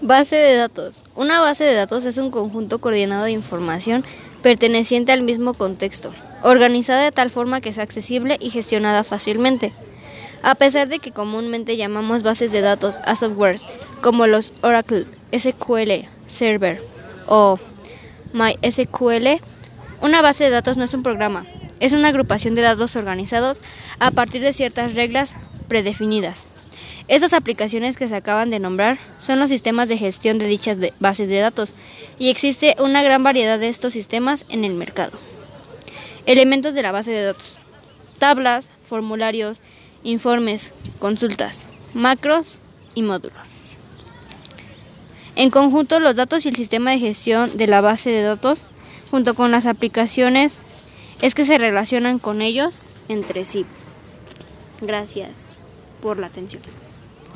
Base de datos. Una base de datos es un conjunto coordinado de información perteneciente al mismo contexto, organizada de tal forma que sea accesible y gestionada fácilmente. A pesar de que comúnmente llamamos bases de datos a softwares como los Oracle SQL Server o MySQL, una base de datos no es un programa, es una agrupación de datos organizados a partir de ciertas reglas predefinidas. Estas aplicaciones que se acaban de nombrar son los sistemas de gestión de dichas bases de datos y existe una gran variedad de estos sistemas en el mercado. Elementos de la base de datos. Tablas, formularios, informes, consultas, macros y módulos. En conjunto, los datos y el sistema de gestión de la base de datos, junto con las aplicaciones, es que se relacionan con ellos entre sí. Gracias por la atención.